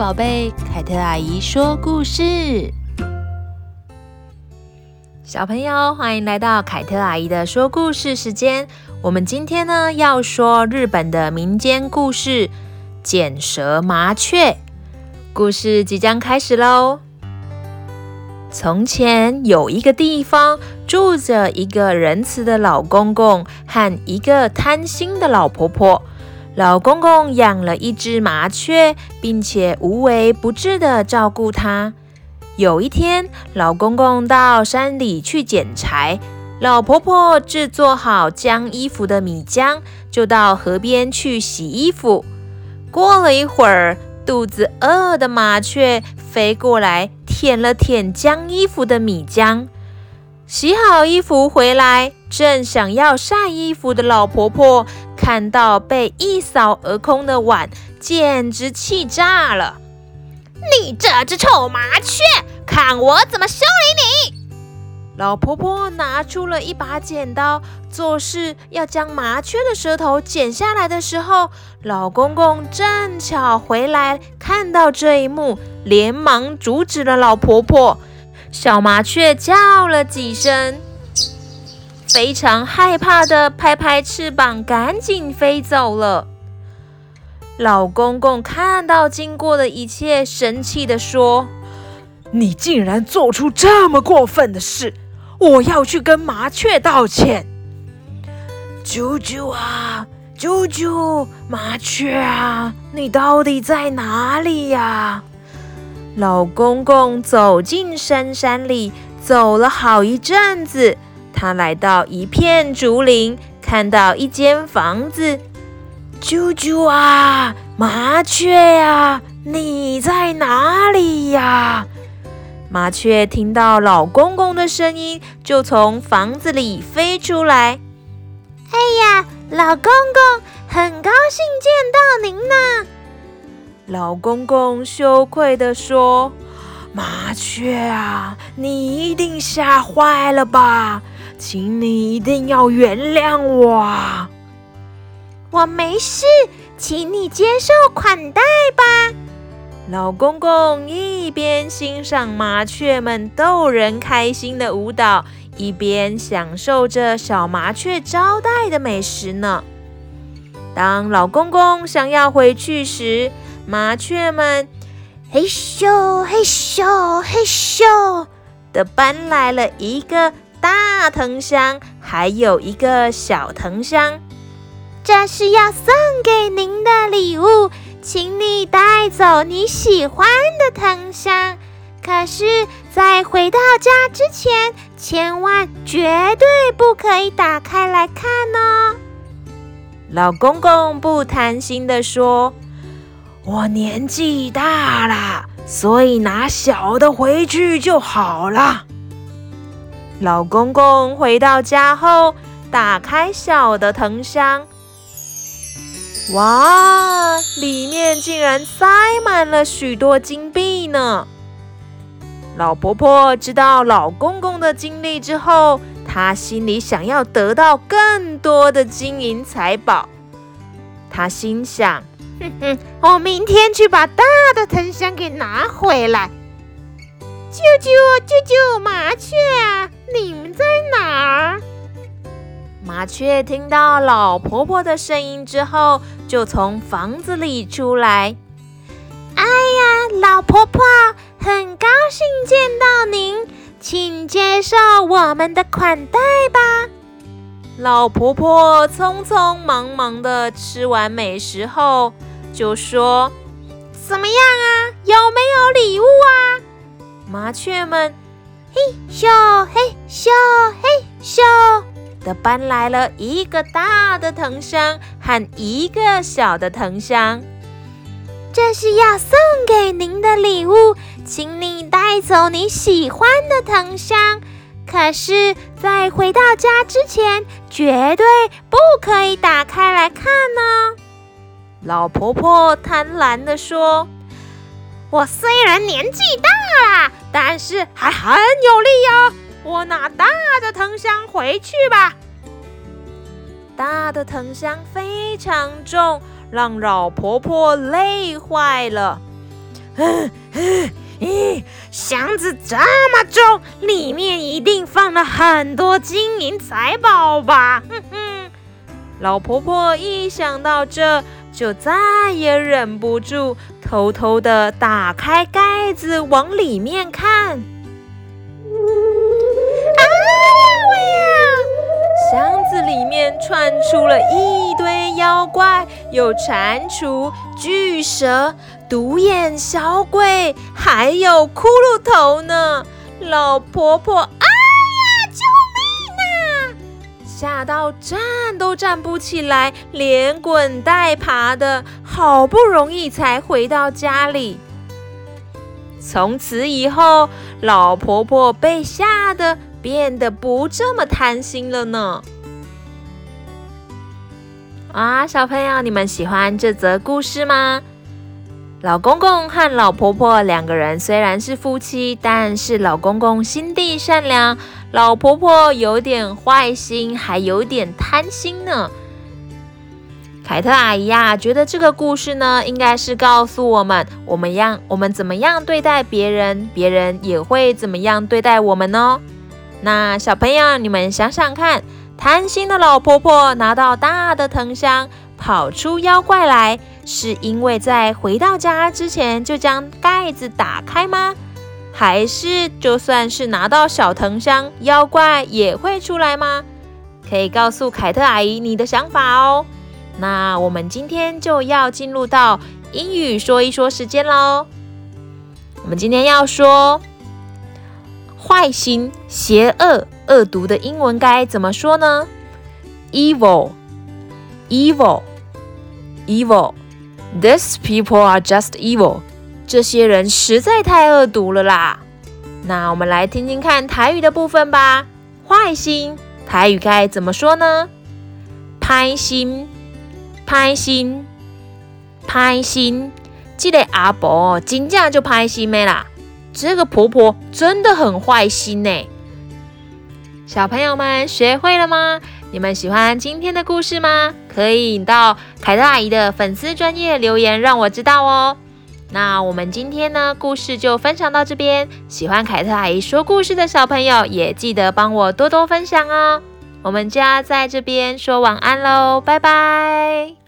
宝贝，凯特阿姨说故事。小朋友，欢迎来到凯特阿姨的说故事时间。我们今天呢要说日本的民间故事《捡蛇麻雀》。故事即将开始喽。从前有一个地方，住着一个仁慈的老公公和一个贪心的老婆婆。老公公养了一只麻雀，并且无微不至地照顾它。有一天，老公公到山里去捡柴，老婆婆制作好浆衣服的米浆，就到河边去洗衣服。过了一会儿，肚子饿的麻雀飞过来，舔了舔浆衣服的米浆。洗好衣服回来，正想要晒衣服的老婆婆看到被一扫而空的碗，简直气炸了！你这只臭麻雀，看我怎么修理你！老婆婆拿出了一把剪刀，作势要将麻雀的舌头剪下来的时候，老公公正巧回来，看到这一幕，连忙阻止了老婆婆。小麻雀叫了几声，非常害怕的拍拍翅膀，赶紧飞走了。老公公看到经过的一切，生气地说：“你竟然做出这么过分的事！我要去跟麻雀道歉。”啾啾啊，啾啾，麻雀啊，你到底在哪里呀？老公公走进深山里，走了好一阵子。他来到一片竹林，看到一间房子。啾啾啊，麻雀呀，你在哪里呀？麻雀听到老公公的声音，就从房子里飞出来。哎呀，老公公，很高兴见到您呢。老公公羞愧地说：“麻雀啊，你一定吓坏了吧？请你一定要原谅我。”“我没事，请你接受款待吧。”老公公一边欣赏麻雀们逗人开心的舞蹈，一边享受着小麻雀招待的美食呢。当老公公想要回去时，麻雀们嘿咻嘿咻嘿咻的搬来了一个大藤箱，还有一个小藤箱。这是要送给您的礼物，请你带走你喜欢的藤箱。可是，在回到家之前，千万绝对不可以打开来看哦。老公公不贪心地说。我年纪大了，所以拿小的回去就好了。老公公回到家后，打开小的藤箱，哇，里面竟然塞满了许多金币呢！老婆婆知道老公公的经历之后，她心里想要得到更多的金银财宝，她心想。哼哼，我明天去把大的藤箱给拿回来。啾啾啾啾，麻雀啊，你们在哪儿？麻雀听到老婆婆的声音之后，就从房子里出来。哎呀，老婆婆，很高兴见到您，请接受我们的款待吧。老婆婆匆匆忙忙地吃完美食后。就说：“怎么样啊？有没有礼物啊？”麻雀们嘿咻嘿咻嘿咻的搬来了一个大的藤箱和一个小的藤箱。这是要送给您的礼物，请你带走你喜欢的藤箱。可是，在回到家之前，绝对不可以打开来看呢。老婆婆贪婪地说：“我虽然年纪大了，但是还很有力哦。我拿大的藤箱回去吧。”大的藤箱非常重，让老婆婆累坏了。咦，箱子这么重，里面一定放了很多金银财宝吧？哼哼。老婆婆一想到这，就再也忍不住，偷偷的打开盖子往里面看。啊喂！箱子里面窜出了一堆妖怪，有蟾蜍、巨蛇、独眼小鬼，还有骷髅头呢！老婆婆，吓到站都站不起来，连滚带爬的，好不容易才回到家里。从此以后，老婆婆被吓得。变得不这么贪心了呢。啊，小朋友，你们喜欢这则故事吗？老公公和老婆婆两个人虽然是夫妻，但是老公公心地善良，老婆婆有点坏心，还有点贪心呢。凯特阿姨呀，觉得这个故事呢，应该是告诉我们，我们样，我们怎么样对待别人，别人也会怎么样对待我们呢？那小朋友，你们想想看，贪心的老婆婆拿到大的藤箱，跑出妖怪来，是因为在回到家之前就将盖子打开吗？还是就算是拿到小藤箱，妖怪也会出来吗？可以告诉凯特阿姨你的想法哦。那我们今天就要进入到英语说一说时间喽。我们今天要说。坏心、邪恶、恶毒的英文该怎么说呢？Evil, evil, evil. These people are just evil. 这些人实在太恶毒了啦。那我们来听听看台语的部分吧。坏心，台语该怎么说呢？拍心，拍心，拍心。这个阿婆真正就拍心的啦。这个婆婆真的很坏心呢。小朋友们学会了吗？你们喜欢今天的故事吗？可以到凯特阿姨的粉丝专业留言让我知道哦。那我们今天呢，故事就分享到这边。喜欢凯特阿姨说故事的小朋友也记得帮我多多分享哦。我们就要在这边说晚安喽，拜拜。